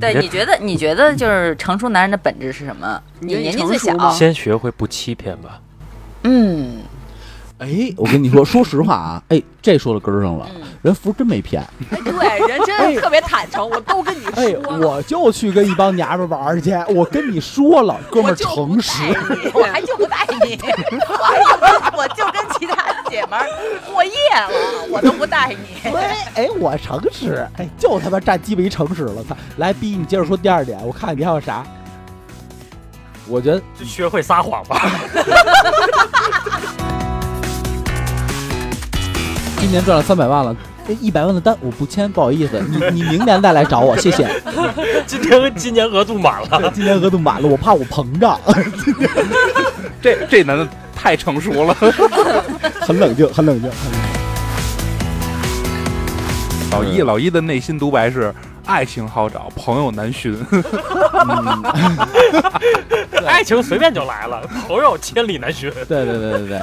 对，你觉得你觉得就是成熟男人的本质是什么？你年纪最小，先学会不欺骗吧。嗯，哎，我跟你说，说实话啊，哎，这说到根儿上了，人福真没骗。哎，对，人真的特别坦诚，我都跟你说。哎，我就去跟一帮娘们玩去，我跟你说了，哥们儿诚实，我还就不带你，我还就姐们儿过夜了，我都不带你。对，哎，我诚实，哎，就他妈占鸡巴一诚实了，操！来，逼你接着说第二点，我看你还有啥？我觉得学会撒谎吧。今年赚了三百万了，一百万的单我不签，不好意思，你你明年再来找我，谢谢。今年今年额度满了，今年额度满了，我怕我膨胀。这这男的太成熟了，很冷静，很冷静。老一老一的内心独白是。爱情好找，朋友难寻。爱情随便就来了，朋友千里难寻。对对对对对。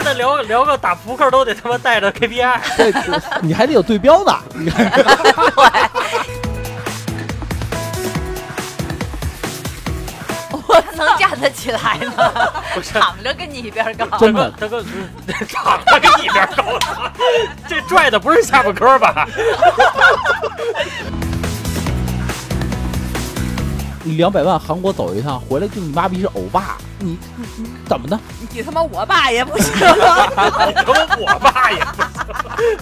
现在聊聊个打扑克都得他妈带着 KPI，对，你还得有对标呢。我能站得起来吗？躺着跟你一边高，真的，大哥，躺着跟你一边高，这拽的不是下巴颏吧？你两百万韩国走一趟，回来就你妈逼是欧巴，你你你怎么的？你他妈我爸也不行，你他妈我爸也不行。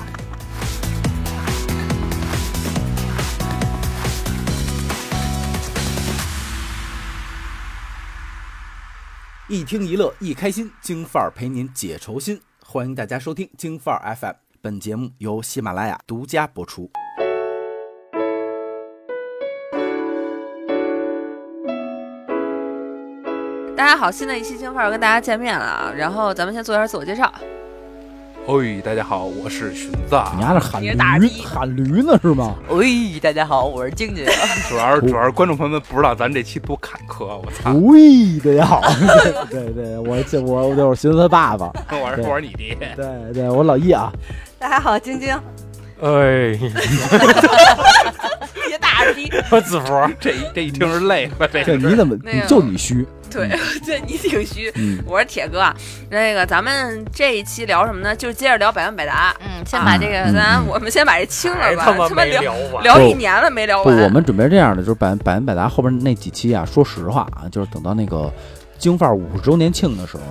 一听一乐一开心，京范儿陪您解愁心。欢迎大家收听京范儿 FM，本节目由喜马拉雅独家播出。大家好，新的一期京范儿跟大家见面了啊！然后咱们先做一下自我介绍。哎，大家好，我是荀子。你丫是喊驴喊驴呢是吗？喂，大家好，我是静静。主要是主要是观众朋友们不知道咱这期多坎坷，我操！喂，大家好，对对，我我就是荀子他爸爸，我是我是你爹，对对，我老易啊。大家好，晶晶。哎。别大着逼！我子福，这这一听是累了，这你怎么就你虚？对 对，你挺虚。我是铁哥。那个，咱们这一期聊什么呢？就接着聊百万百答。嗯，先把这个，咱我们先把这清了吧。他妈聊聊一年了没聊完。不，我们准备这样的，就是百百万百答后边那几期啊。说实话啊，就是等到那个京范儿五十周年庆的时候，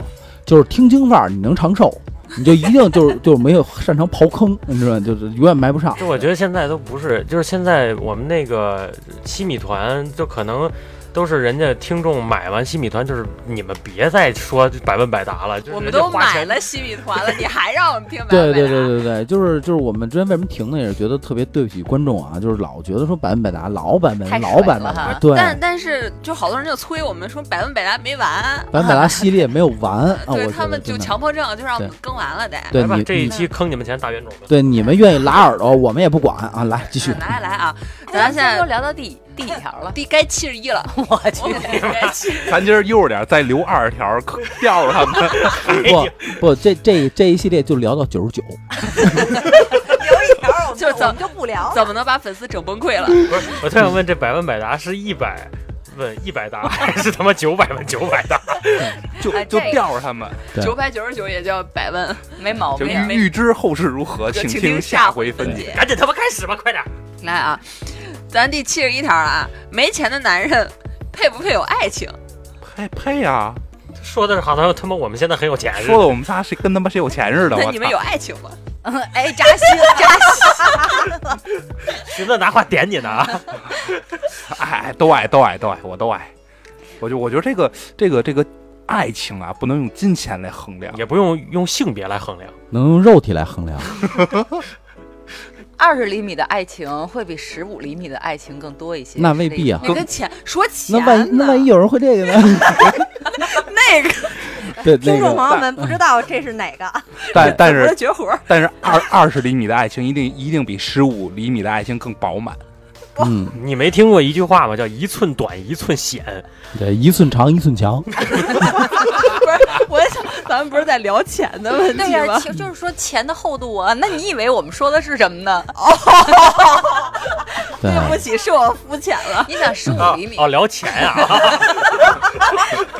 就是听京范儿你能长寿。你就一定就是就是没有擅长刨坑，你知道吗？就是永远埋不上。就我觉得现在都不是，就是现在我们那个西米团就可能。都是人家听众买完西米团，就是你们别再说百问百答了。我们都买了西米团了，你还让我们听？对对对对对，就是就是我们之前为什么停呢？也是觉得特别对不起观众啊，就是老觉得说百问百答，老百问，老百问。对。但但是就好多人就催我们说百问百答没完，百问百答系列没有完。对他们就强迫症，就让我们更完了得。对，你这一期坑你们钱大冤种。对，你们愿意拉耳朵，我们也不管啊。来继续。来来啊，咱现在都聊到第。第几条了？第该七十一了，我去！咱今儿悠着点，再留二十条，吊着他们。不不，这这这一系列就聊到九十九。留一条，就怎么就不聊？怎么能把粉丝整崩溃了？不是，我特想问，这百问百答是一百问一百答，还是他妈九百问九百答？就就吊着他们。九百九十九也叫百问，没毛病。预知后事如何，请听下回分解。赶紧他妈开始吧，快点！来啊！咱第七十一条了啊！没钱的男人配不配有爱情？配配呀！说的是好像他妈我们现在很有钱似的。说的我们仨谁跟他妈谁有钱似的。那你们有爱情吗？哎，扎心扎心！寻思拿话点你呢啊！哎，都爱都爱都爱，我都爱。我就我觉得这个这个这个爱情啊，不能用金钱来衡量，也不用用性别来衡量，能用肉体来衡量。二十厘米的爱情会比十五厘米的爱情更多一些？那未必啊。你跟钱说钱，那万一那万一有人会这个呢？那个，对，听众朋友们不知道这是哪个？但但是绝活。但是二二十厘米的爱情一定一定比十五厘米的爱情更饱满。嗯，你没听过一句话吗？叫一寸短一寸险。对，一寸长一寸强。不是，我想 咱们不是在聊钱的问题吗？就是说钱的厚度啊。那你以为我们说的是什么呢？哦，对不起，是我肤浅了。你想十五厘米？哦，聊钱啊。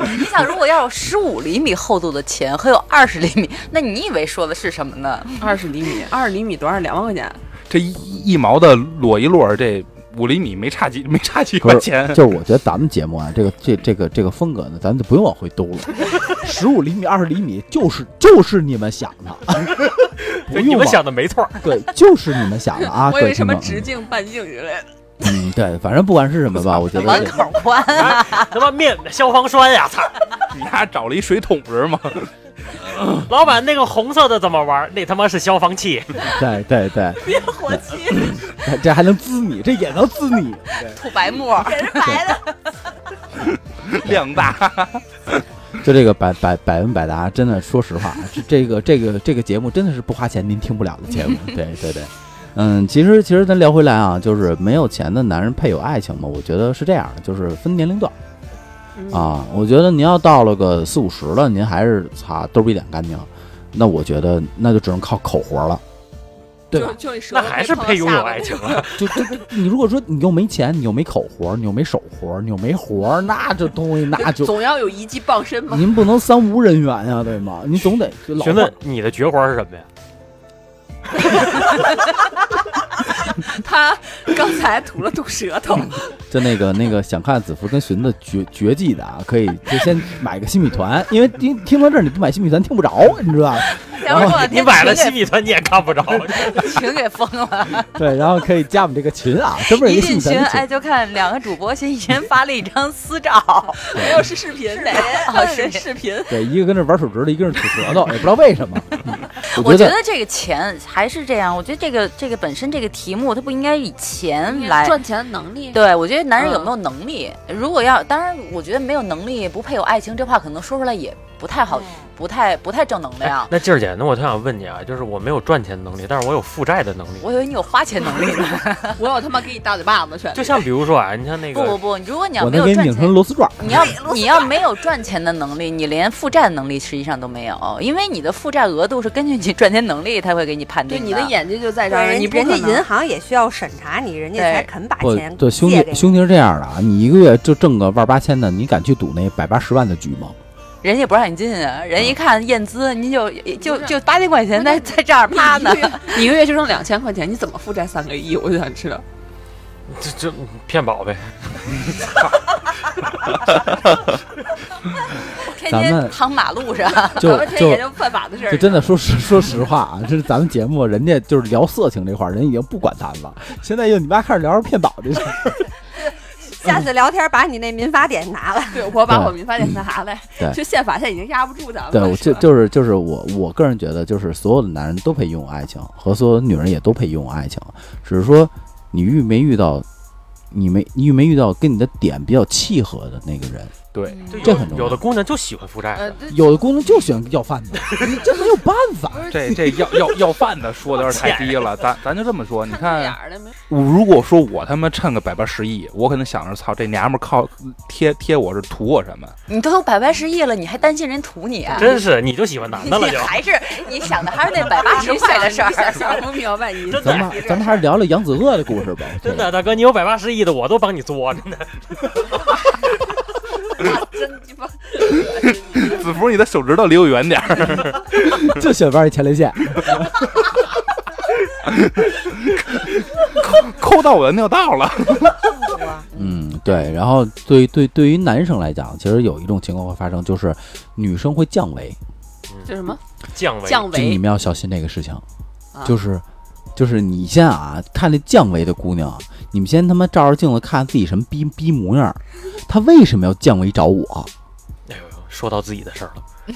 你想，如果要有十五厘米厚度的钱还有二十厘米，那你以为说的是什么呢？二十厘米，二十厘米多少？两万块钱。这一一毛的摞一摞，这。五厘米没差几没差几块钱，就是我觉得咱们节目啊，这个这这个这个风格呢，咱就不用往回兜了。十五厘米、二十厘米，就是就是你们想的，你们想的没错，对，就是你们想的啊。我以为什么直径、半径之类的。嗯，对，反正不管是什么吧，我觉得碗口宽，他妈面消防栓呀！操，你还找了一水桶是吗？老板，那个红色的怎么玩？那他妈是消防器。对对对，灭火器。这还能滋你，这也能滋你。吐白沫，也是白的，量大。就这个百百百问百答，真的，说实话，这这个这个这个节目真的是不花钱您听不了的节目。对对对，嗯，其实其实咱聊回来啊，就是没有钱的男人配有爱情吗？我觉得是这样的，就是分年龄段。啊，我觉得您要到了个四五十了，您还是擦兜比脸干净，那我觉得那就只能靠口活了，对吧？那还是配拥有爱情了。就就你如果说你又没钱，你又没口活，你又没手活，你又没活，那这东西那 就总要有一技傍身嘛。您不能三无人员呀，对吗？你总得。询问你的绝活是什么呀？他刚才吐了吐舌头，就那个那个想看子服跟荀子绝绝技的啊，可以就先买个新米团，因为听听到这儿你不买新米团听不着，你知道吧？然后你买了新米团你也看不着，群给封了。对，然后可以加我们这个群啊，这不是一进群哎，就看两个主播先一人发了一张私照，没有是视频，哪是视频？对，一个跟那玩手指的，一个是吐舌头，也不知道为什么。我觉得这个钱还是这样，我觉得这个这个本身这个题目它不应该以钱来赚钱的能力。对，我觉得男人有没有能力，如果要，当然，我觉得没有能力不配有爱情，这话可能说出来也。不太好，不太不太正能量。那静儿姐，那我特想问你啊，就是我没有赚钱能力，但是我有负债的能力。我以为你有花钱能力呢，我有他妈给你大嘴巴子去。就像比如说啊，你像那个不不不，如果你要没有赚钱，螺丝转，你要你要没有赚钱的能力，你连负债的能力实际上都没有，因为你的负债额度是根据你赚钱能力，他会给你判定。对，你的眼睛就在这儿，你人家银行也需要审查你，人家才肯把钱对兄弟兄弟是这样的啊，你一个月就挣个万八千的，你敢去赌那百八十万的局吗？人家不让你进啊！人一看验资，您就就就八千块钱在在这儿趴呢，你一个月就挣两千块钱，你怎么负债三个亿？我就想知道，这这骗保呗！天天躺马路上，就天天就犯法的事儿。就真的说实说实话啊，这是咱们节目，人家就是聊色情这块儿，人已经不管咱了。现在又你妈开始聊着骗保这事儿。下次聊天把你那民法典拿来，对我把我民法典拿来。对，就宪法现在已经压不住咱们。对，就就是就是我我个人觉得，就是所有的男人都配拥有爱情，和所有的女人也都配拥有爱情，只是说你遇没遇到，你没你遇没遇到跟你的点比较契合的那个人。对，这很重要。有的姑娘就喜欢负债，有的姑娘就喜欢要饭的，这没有办法。这这要要要饭的说的有点太低了，咱咱就这么说。你看，如果说我他妈趁个百八十亿，我可能想着操这娘们靠贴贴我是图我什么？你都有百八十亿了，你还担心人图你？啊？真是，你就喜欢男的了就？还是你想的还是那百八十块的事儿？想不明白你。咱们咱们还是聊聊杨子鳄的故事吧。真的，大哥，你有百八十亿的，我都帮你作，真的。真鸡巴！子福，你的手指头离我远点儿，就喜欢玩前列腺，抠抠到我的尿道了。嗯，对。然后对对对于男生来讲，其实有一种情况会发生，就是女生会降维。叫什么？降维？降维？你们要小心这个事情，就是就是你先啊，看那降维的姑娘。你们先他妈照着镜子看自己什么逼逼模样，她为什么要降维找我？哎呦，说到自己的事儿了，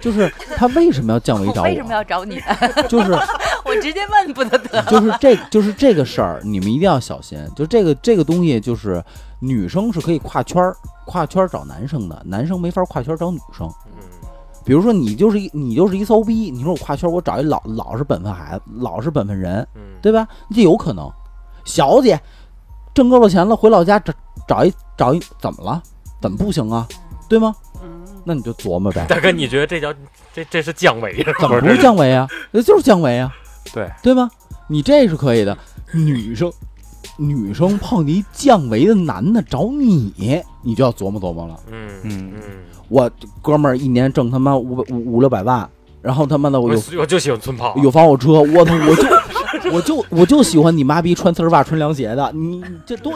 就是他为什么要降维找我？为什么要找你？就是 我直接问不得得？就是这就是这个事儿，你们一定要小心。就这个这个东西，就是女生是可以跨圈儿跨圈儿找男生的，男生没法跨圈找女生。比如说你就是一你就是一骚逼，你说我跨圈我找一老老实本分孩子，老实本分人，对吧？这有可能。小姐挣够了钱了，回老家找找一找一，怎么了？怎么不行啊？对吗？那你就琢磨呗。大哥，你觉得这叫这这是降维？怎么不是降维啊？那就是降维啊。对对吗？你这是可以的。女生女生碰一降维的男的找你，你就要琢磨琢磨了。嗯嗯嗯。我哥们儿一年挣他妈五百五五六百万，然后他妈的我有我就喜欢村炮，有房有车，我操，我就我就我就喜欢你妈逼穿丝袜穿凉鞋的，你这对，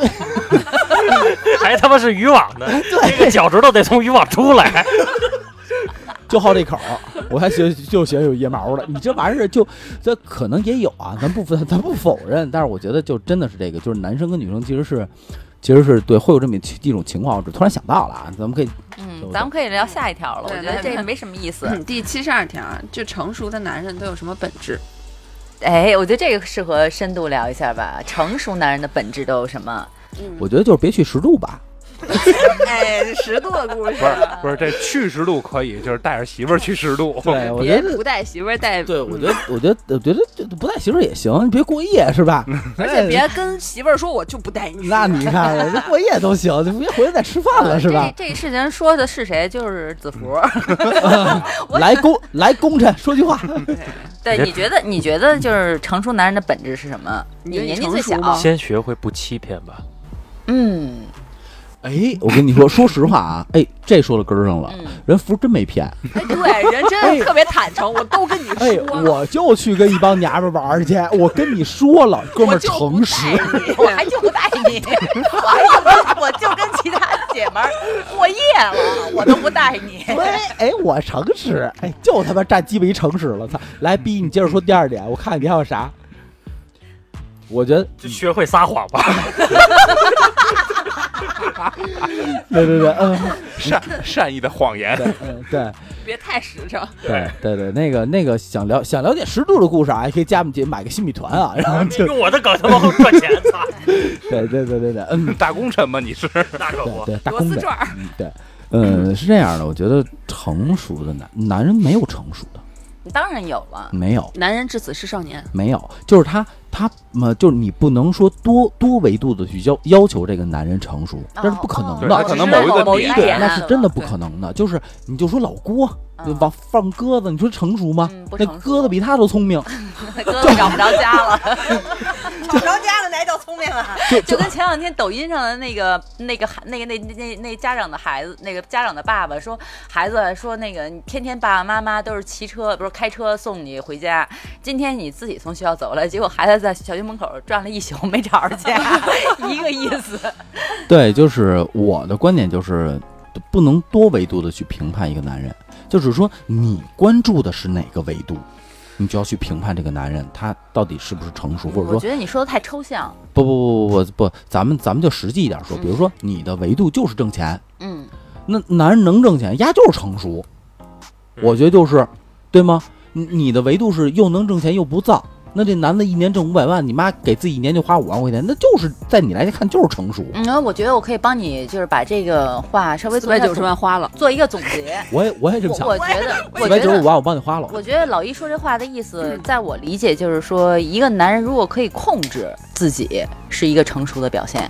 还他妈是渔网的，这个脚趾头得从渔网出来。就好这口儿，我还喜就喜欢有腋毛的。你这玩意儿就这可能也有啊，咱不咱不否认。但是我觉得就真的是这个，就是男生跟女生其实是其实是对会有这么一种情况。我突然想到了啊，咱们可以嗯，咱们可以聊下一条了。我觉得这没什么意思。第七十二条，就成熟的男人都有什么本质？哎，我觉得这个适合深度聊一下吧。成熟男人的本质都有什么？我觉得就是别去十度吧。哎，十度的故事不是不是这去十度可以，就是带着媳妇儿去十度。对，我觉得不带媳妇儿带。对，我觉得我觉得我觉得不带媳妇儿也行，你别过夜是吧？而且别跟媳妇儿说我就不带你。那你看，这过夜都行，就别回来再吃饭了是吧？这这事情说的是谁？就是子福。来功来功臣说句话。对，你觉得你觉得就是成熟男人的本质是什么？你年纪最小，先学会不欺骗吧。嗯。哎，我跟你说，说实话啊，哎，这说到根儿上了，人福真没骗。哎，对，人真的特别坦诚，我都跟你说。哎，我就去跟一帮娘们玩去，我跟你说了，哥们儿诚实，我还就不带你，我还就跟我就跟其他姐们儿过夜了，我都不带你。对，哎，我诚实，哎，就他妈占鸡巴一诚实了，操！来，逼你接着说第二点，我看你还有啥？我觉得就学会撒谎吧。对对对，嗯，善善意的谎言，嗯对，别太实诚。对对对，那个那个想了想了解十度的故事啊，也可以加我们姐买个新米团啊，然后用我的梗他妈赚钱，操！对对对对对，嗯，大功臣吗？你是。大可不，对大功臣，对，嗯，是这样的，我觉得成熟的男男人没有成熟的。当然有了，没有。男人至死是少年，没有，就是他，他嘛，就是你不能说多多维度的去要要求这个男人成熟，这是不可能的，可能某一个某一点那是真的不可能的，就是你就说老郭往放鸽子，你说成熟吗？那鸽子比他都聪明，鸽子找不着家了。找不着家了，哪叫聪明啊？就跟前两天抖音上的那个、那个、那个、那、那、那家长的孩子，那个家长的爸爸说，孩子说那个你天天爸爸妈妈都是骑车，不是开车送你回家，今天你自己从学校走了，结果孩子在小区门口转了一宿没找着家，一个意思。对，就是我的观点就是，不能多维度的去评判一个男人，就是说你关注的是哪个维度。你就要去评判这个男人，他到底是不是成熟，或者说，我觉得你说的太抽象。不不不不不不，咱们咱们就实际一点说，比如说你的维度就是挣钱，嗯，那男人能挣钱，丫就是成熟。我觉得就是，对吗？你你的维度是又能挣钱又不造。那这男的一年挣五百万，你妈给自己一年就花五万块钱，那就是在你来看就是成熟。嗯，我觉得我可以帮你，就是把这个话稍微四百九十万花了，做一个总结。我也我也这么想。我觉得四百九十五万我帮你花了。我觉得老一说这话的意思，在我理解就是说，一个男人如果可以控制自己，是一个成熟的表现。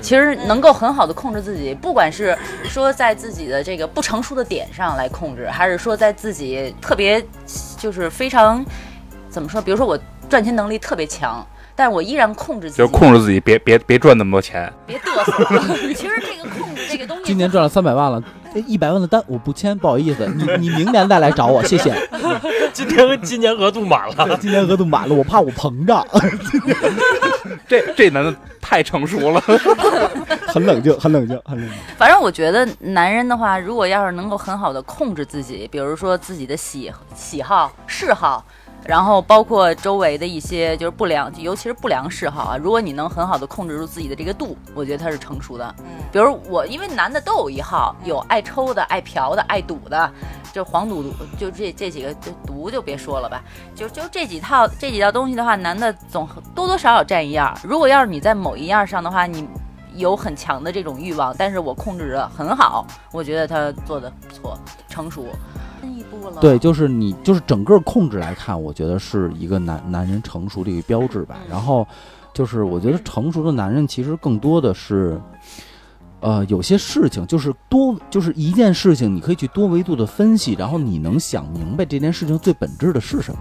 其实能够很好的控制自己，不管是说在自己的这个不成熟的点上来控制，还是说在自己特别就是非常怎么说，比如说我。赚钱能力特别强，但是我依然控制自己，就控制自己，别别别赚那么多钱，别嘚瑟。其实这个控制这个东西，今年赚了三百万了，一百万的单我不签，不好意思，你你明年再来找我，谢谢。今年今年额度满了，今年额度满了，我怕我膨胀。这这男的太成熟了，很冷静，很冷静，很冷静。反正我觉得男人的话，如果要是能够很好的控制自己，比如说自己的喜喜好、嗜好。然后包括周围的一些就是不良，尤其是不良嗜好啊。如果你能很好的控制住自己的这个度，我觉得他是成熟的。嗯，比如我，因为男的都有一号，有爱抽的、爱嫖的、爱赌的，就黄赌毒，就这这几个，就毒就别说了吧。就就这几套这几套东西的话，男的总多多少少占一样。如果要是你在某一样上的话，你有很强的这种欲望，但是我控制的很好，我觉得他做的不错，成熟。对，就是你，就是整个控制来看，我觉得是一个男男人成熟的一个标志吧。然后，就是我觉得成熟的男人其实更多的是，呃，有些事情就是多，就是一件事情，你可以去多维度的分析，然后你能想明白这件事情最本质的是什么。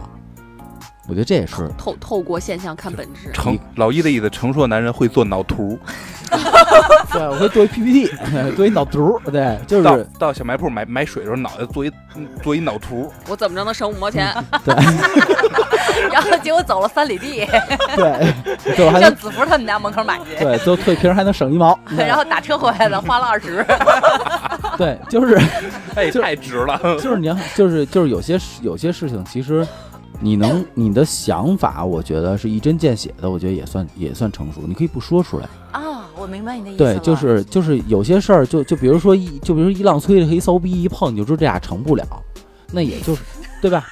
我觉得这也是透透过现象看本质。成老一的意思，成熟的男人会做脑图。对，我会做一 PPT，做一脑图。对，就是到到小卖铺买买水的时候，脑袋做一做一脑图。我怎么着能省五毛钱？对。然后结果走了三里地。对，最后还让子福他们家门口买去。对，最后退瓶还能省一毛。对然后打车回来的，花了二十。对，就是，哎，太值了。就是你要，就是就是有些有些事情，其实。你能，你的想法，我觉得是一针见血的，我觉得也算也算成熟。你可以不说出来啊，我明白你的意思。对，就是就是有些事儿，就就比如说一，就比如说一浪催的和一骚逼一碰，你就知道这俩成不了，那也就是，对吧？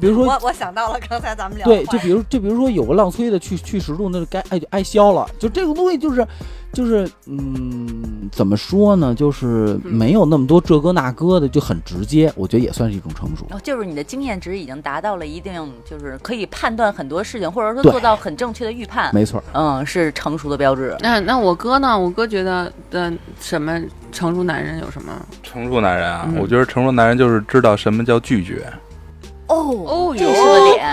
比如说，我我想到了刚才咱们聊对，就比如就比如说有个浪催的去去十度，那就该挨就挨削了。就这个东西就是就是嗯，怎么说呢？就是没有那么多这个那个的，就很直接。我觉得也算是一种成熟。哦就是你的经验值已经达到了一定，就是可以判断很多事情，或者说做到很正确的预判。没错，嗯，是成熟的标志。那那我哥呢？我哥觉得的什么成熟男人有什么？成熟男人啊，我觉得成熟男人就是知道什么叫拒绝。哦哦，这是个点。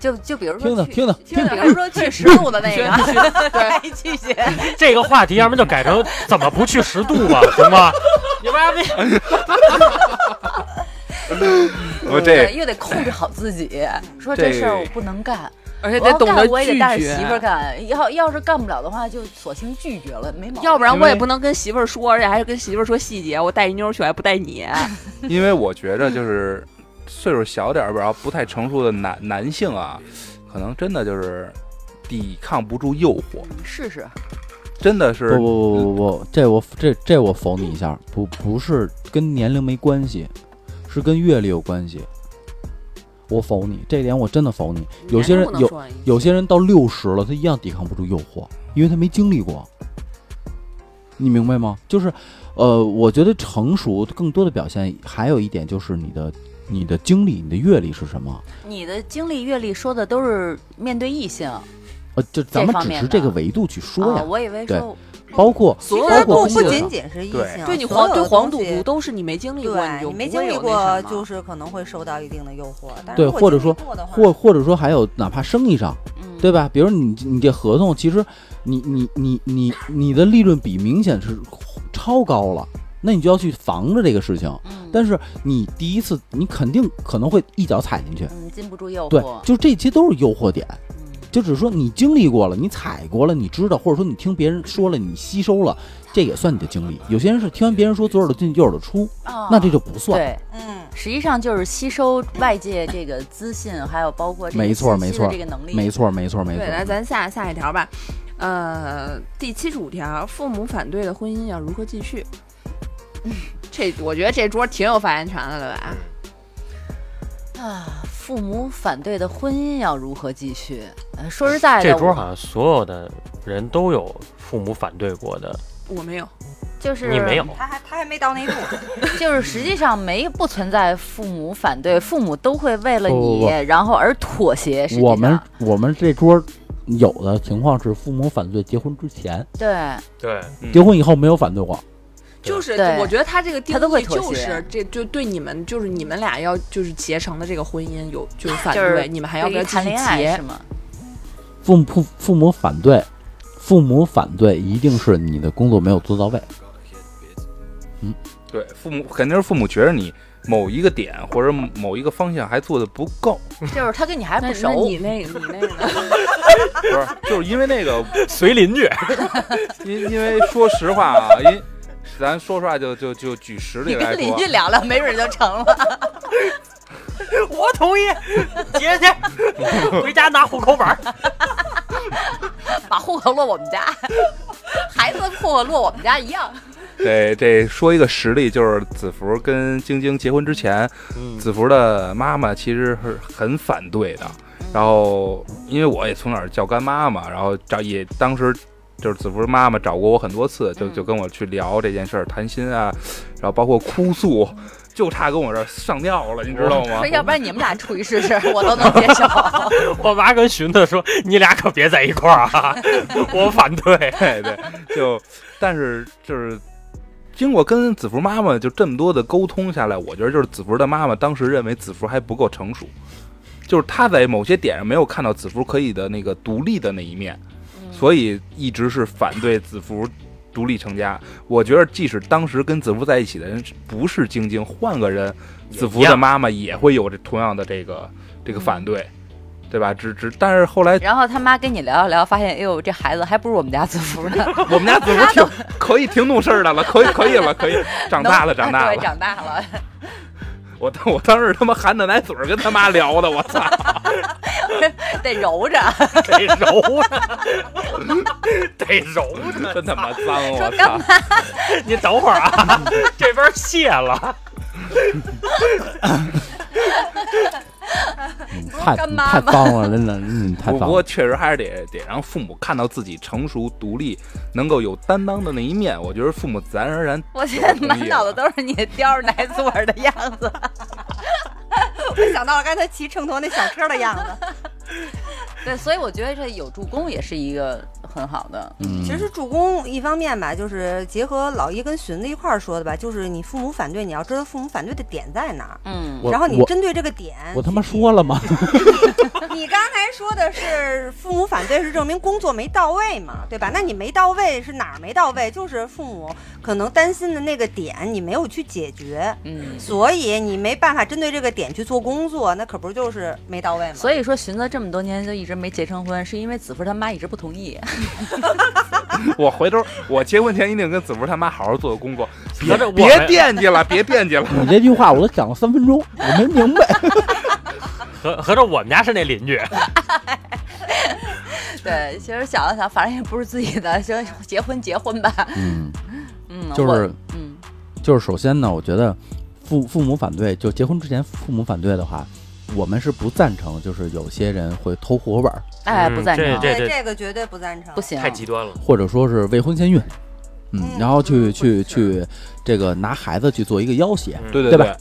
就就比如说，听着听着听着，比如说去十度的那个，对，拒绝。这个话题要不就改成怎么不去十度吧，行吗？你妈逼！我这又得控制好自己，说这事儿我不能干，而且得懂得我也得带着媳妇儿干。要要是干不了的话，就索性拒绝了，没毛病。要不然我也不能跟媳妇儿说，而且还是跟媳妇儿说细节。我带一妞去，还不带你。因为我觉着就是。岁数小点儿，然后不太成熟的男男性啊，可能真的就是抵抗不住诱惑。试试，真的是不不不不不，这我这这我否你一下，不不是跟年龄没关系，是跟阅历有关系。我否你这点，我真的否你。有些人有有些人到六十了，他一样抵抗不住诱惑，因为他没经历过。你明白吗？就是，呃，我觉得成熟更多的表现还有一点就是你的。你的经历、你的阅历是什么？你的经历、阅历说的都是面对异性，呃，就咱们只是这个维度去说呀。我以为说，包括所有的不不仅仅是异性，对你黄对黄赌毒都是你没经历过，你没经历过就是可能会受到一定的诱惑。对，或者说或或者说还有哪怕生意上，对吧？比如你你这合同，其实你你你你你的利润比明显是超高了。那你就要去防着这个事情，但是你第一次，你肯定可能会一脚踩进去，嗯，禁不住诱惑。对，就这些都是诱惑点，就只是说你经历过了，你踩过了，你知道，或者说你听别人说了，你吸收了，这也算你的经历。有些人是听完别人说左耳朵进右耳朵出，那这就不算。对，嗯，实际上就是吸收外界这个资讯，还有包括没错没错这个能力，没错没错没错。来，咱下下一条吧，呃，第七十五条，父母反对的婚姻要如何继续？这我觉得这桌挺有发言权的了吧？啊，父母反对的婚姻要如何继续？说实在的，这桌好像所有的人都有父母反对过的。我没有，就是你没有，他还他还没到那一步。就是实际上没不存在父母反对，父母都会为了你然后而妥协。我们我们这桌有的情况是父母反对结婚之前，对对，结婚以后没有反对过。就是，我觉得他这个定义就是，这就对你们，就是你们俩要就是结成的这个婚姻有就是反对，你们还要不要谈恋爱是吗？父母父父母反对，父母反对一定是你的工作没有做到位。嗯，对，父母肯定是父母觉得你某一个点或者某一个方向还做的不够，就是他跟你还不熟，你那个你那个不是，就是因为那个随邻居，因因为说实话啊，因。咱说出来，就就就举实例来说，你跟邻居聊聊，没准就成了。我同意，姐姐 回家拿户口本，把户口落我们家，孩子户口落我们家一样。对，这说一个实例，就是子福跟晶晶结婚之前，子福的妈妈其实是很反对的。然后，因为我也从小叫干妈嘛，然后找也当时。就是子福妈妈找过我很多次，就就跟我去聊这件事儿，谈心啊，然后包括哭诉，就差跟我这上吊了，你知道吗？要不然你们俩处一试试，我都能接受。我妈跟寻子说：“你俩可别在一块儿啊，我反对。”对对，就但是就是经过跟子福妈妈就这么多的沟通下来，我觉得就是子福的妈妈当时认为子福还不够成熟，就是她在某些点上没有看到子福可以的那个独立的那一面，所以一直是反对子服独立成家。我觉得即使当时跟子服在一起的人不是晶晶，换个人，子服的妈妈也会有这同样的这个这个反对。对吧？只只，但是后来，然后他妈跟你聊一聊，发现，哎呦，这孩子还不如我们家子服呢。我们家子服挺可以，挺懂事儿的了，可以，可以了，可以，长大了，长大了，长大了。我当，我当时他妈含着奶嘴跟他妈聊的，我操，得揉着，得揉着，得揉着，真他妈脏！我操，你等会儿啊，这边卸了。太太棒了，真的，嗯，太脏。不过确实还是得得让父母看到自己成熟独立、能够有担当的那一面。我觉得父母自然而然。我现在满脑子都是你叼着奶嘴的样子，我想到了刚才骑秤砣那小车的样子。对，所以我觉得这有助攻也是一个。很好的，嗯，其实助攻一方面吧，就是结合老一跟荀子一块儿说的吧，就是你父母反对，你要知道父母反对的点在哪儿，嗯，然后你针对这个点，我他妈说了吗？你刚才说的是父母反对是证明工作没到位嘛，对吧？那你没到位是哪儿没到位？就是父母可能担心的那个点你没有去解决，嗯，所以你没办法针对这个点去做工作，那可不就是没到位吗？所以说荀子这么多年就一直没结成婚，是因为子夫他妈一直不同意。我回头我结婚前一定跟子福他妈好好做个工作，别别惦记了，别惦记了。你这句话我都讲了三分钟，我没明白。合合着我们家是那邻居。对，其实想了想，反正也不是自己的，行，结婚结婚吧。嗯嗯，就是嗯，就是首先呢，我觉得父父母反对，就结婚之前父母反对的话。我们是不赞成，就是有些人会偷户口本儿，哎，不赞成，对这个绝对不赞成，不行，太极端了。或者说是未婚先孕，嗯，然后去去去这个拿孩子去做一个要挟，对对对吧？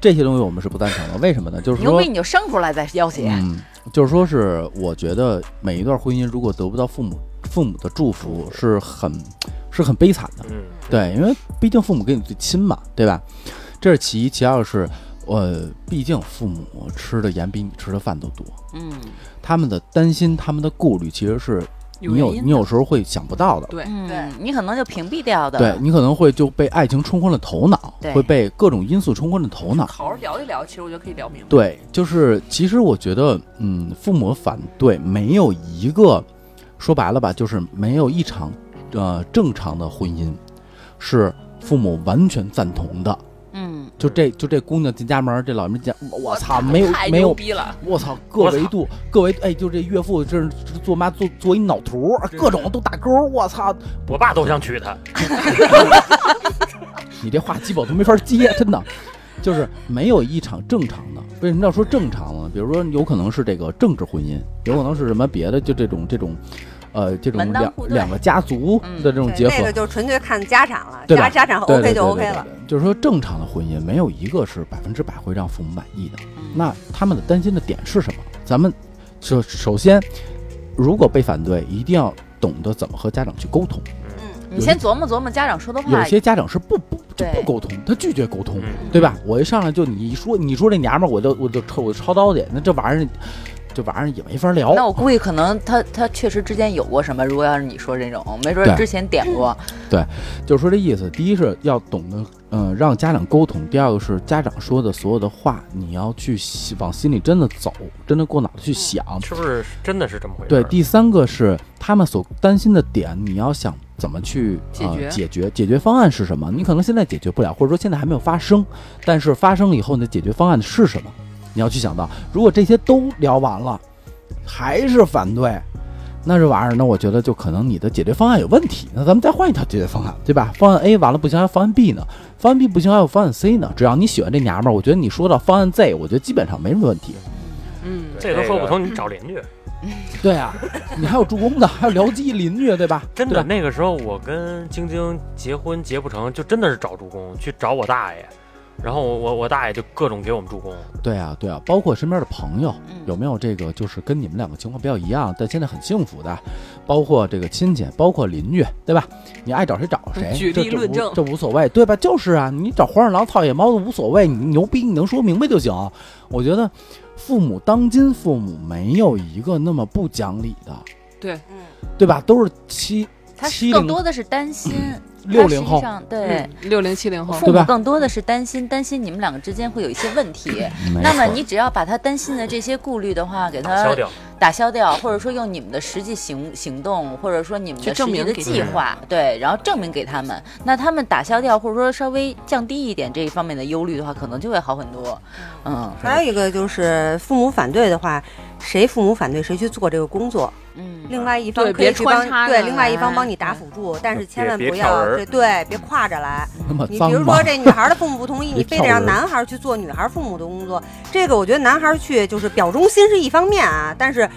这些东西我们是不赞成的。为什么呢？就是说，牛逼你就生出来再要挟。嗯，就是说是我觉得每一段婚姻如果得不到父母父母的祝福，是很是很悲惨的。嗯，对，因为毕竟父母跟你最亲嘛，对吧？这是其一，其二是。呃，毕竟父母吃的盐比你吃的饭都多，嗯，他们的担心、他们的顾虑，其实是你有你有时候会想不到的，对对，你可能就屏蔽掉的，对你可能会就被爱情冲昏了头脑，会被各种因素冲昏了头脑。好好聊一聊，其实我觉得可以聊明白。对，就是其实我觉得，嗯，父母反对没有一个说白了吧，就是没有一场呃正常的婚姻是父母完全赞同的。嗯，就这就这姑娘进家门，这老人家，我操，没有没有，我操，各维度各维，哎，就这岳父这是做妈做做一脑图，各种都打勾，我操，我爸都想娶她。你这话基本都没法接，真的，就是没有一场正常的。为什么要说正常呢？比如说，有可能是这个政治婚姻，有可能是什么别的，就这种这种。呃，这种两两个家族的这种结合，那个就纯粹看家产了，家家产 OK 就 OK 了。就是说，正常的婚姻没有一个是百分之百会让父母满意的。那他们的担心的点是什么？咱们首首先，如果被反对，一定要懂得怎么和家长去沟通。嗯，你先琢磨琢磨家长说的话。有些家长是不不就不沟通，他拒绝沟通，对吧？我一上来就你一说你说这娘们儿，我就我就抽我就抄刀去，那这玩意儿。这玩意儿也没法聊。那我估计可能他他确实之间有过什么。如果要是你说这种，没准之前点过。对，就是说这意思。第一是要懂得，嗯，让家长沟通；第二个是家长说的所有的话，你要去往心里真的走，真的过脑子去想，是不是真的是这么回事？对。第三个是他们所担心的点，你要想怎么去解决？解决解决方案是什么？你可能现在解决不了，或者说现在还没有发生，但是发生了以后，你的解决方案是什么？你要去想到，如果这些都聊完了，还是反对，那这玩意儿，那我觉得就可能你的解决方案有问题。那咱们再换一条解决方案，对吧？方案 A 完了不行，还有方案 B 呢？方案 B 不行，还有方案 C 呢？只要你喜欢这娘们儿，我觉得你说到方案 Z，我觉得基本上没什么问题。嗯，这都说不通，你找邻居。对啊，你还有助攻的，还有僚机邻居，对吧？真的，那个时候我跟晶晶结婚结不成就真的是找助攻，去找我大爷。然后我我我大爷就各种给我们助攻。对啊，对啊，包括身边的朋友，有没有这个就是跟你们两个情况比较一样，但现在很幸福的，包括这个亲戚，包括邻居，对吧？你爱找谁找谁，举例论证，这无所谓，对吧？就是啊，你找黄鼠狼、草野猫都无所谓，你牛逼，你能说明白就行。我觉得，父母当今父母没有一个那么不讲理的，对，嗯，对吧？都是欺，他更多的是担心。六零后，对，六零七零后，父母更多的是担心，担心你们两个之间会有一些问题。那么你只要把他担心的这些顾虑的话，给他消掉，打消掉，或者说用你们的实际行行动，或者说你们的实际的计划，对，然后证明给他们，那他们打消掉，或者说稍微降低一点这一方面的忧虑的话，可能就会好很多。嗯，还有一个就是父母反对的话，谁父母反对谁去做这个工作。嗯，另外一方可以去帮对，另外一方帮你打辅助，但是千万不要对对，别跨着来。你比如说这女孩的父母不同意，你非得让男孩去做女孩父母的工作，这个我觉得男孩去就是表忠心是一方面啊，但是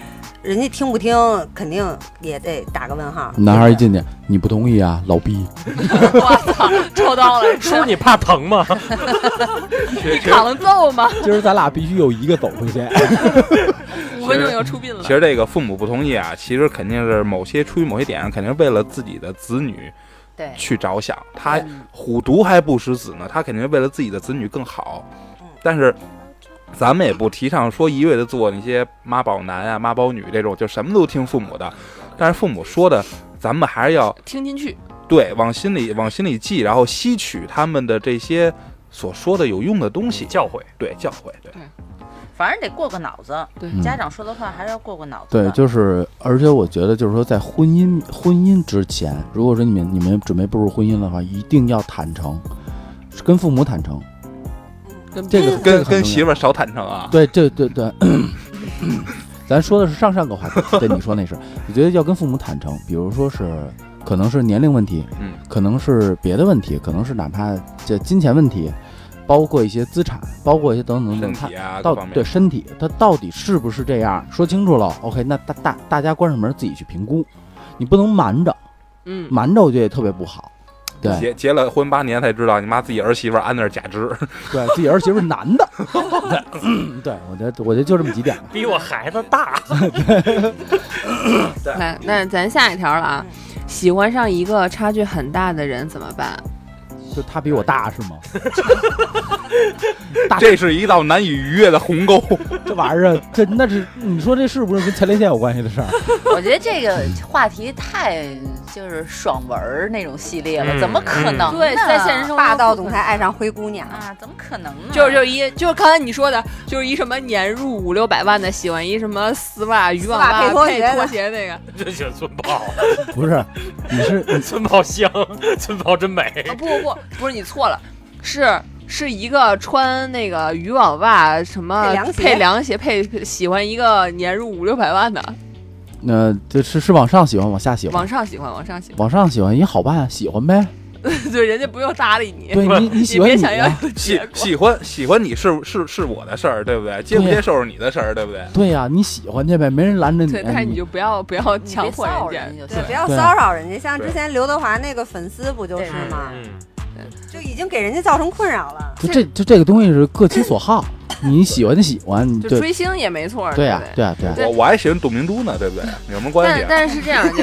人家听不听肯定也得打个问号。男孩一进去，你不同意啊，老逼！我操，抽刀了！叔，你怕疼吗？你扛揍吗？今儿咱俩必须有一个走回去。五分钟要出殡了。其实这个父母不同意啊，其实肯定是某些出于某些点，肯定是为了自己的子女，对去着想。他虎毒还不食子呢，他肯定是为了自己的子女更好。但是咱们也不提倡说一味的做那些妈宝男啊、妈宝女这种，就什么都听父母的。但是父母说的，咱们还是要听进去。对，往心里往心里记，然后吸取他们的这些所说的有用的东西，教诲。对，教诲。对。反正得过个脑子，对家长说的话还是要过过脑子。对，就是，而且我觉得，就是说，在婚姻婚姻之前，如果说你们你们准备步入婚姻的话，一定要坦诚，跟父母坦诚。这个跟跟媳妇少坦诚啊？对，对对对。咱说的是上上个话题，对你说那是，我觉得要跟父母坦诚，比如说是可能是年龄问题，嗯，可能是别的问题，可能是哪怕这金钱问题。包括一些资产，包括一些等等等等，到对身体，他到底是不是这样？说清楚了，OK，那大大大家关上门自己去评估，你不能瞒着，嗯，瞒着我觉得也特别不好。对，结结了婚八年才知道你妈自己儿媳妇安那是假肢，对自己儿媳妇男的，对，我觉得我觉得就这么几点，比我孩子大。那，那咱下一条了啊，喜欢上一个差距很大的人怎么办？就他比我大是吗？这是一道难以逾越的鸿沟。这玩意儿，这那是你说这是不是跟前列腺有关系的事儿？我觉得这个话题太就是爽文那种系列了，怎么可能？对，在现实中霸道总裁爱上灰姑娘啊？怎么可能呢？就是就一就是刚才你说的，就是一什么年入五六百万的喜欢一什么丝袜渔网袜配拖鞋那个，这选村炮不是？你是村炮香，村炮真美。不不不。不是你错了，是是一个穿那个渔网袜，什么配凉鞋，配喜欢一个年入五六百万的。那这是是往上喜欢，往下喜欢？往上喜欢，往上喜欢。往上喜欢也好办，喜欢呗。对，人家不用搭理你。对你，你喜欢你喜喜欢喜欢你是是是我的事儿，对不对？接不接受是你的事儿，对不对？对呀，你喜欢去呗，没人拦着你。对，但是你就不要不要强迫人家，对，不要骚扰人家。像之前刘德华那个粉丝不就是吗？就已经给人家造成困扰了。就这就这个东西是各其所好，你喜欢就喜欢，就追星也没错。对呀，对呀，对我我还喜欢董明珠呢，对不对？有什么关系？但但是是这样，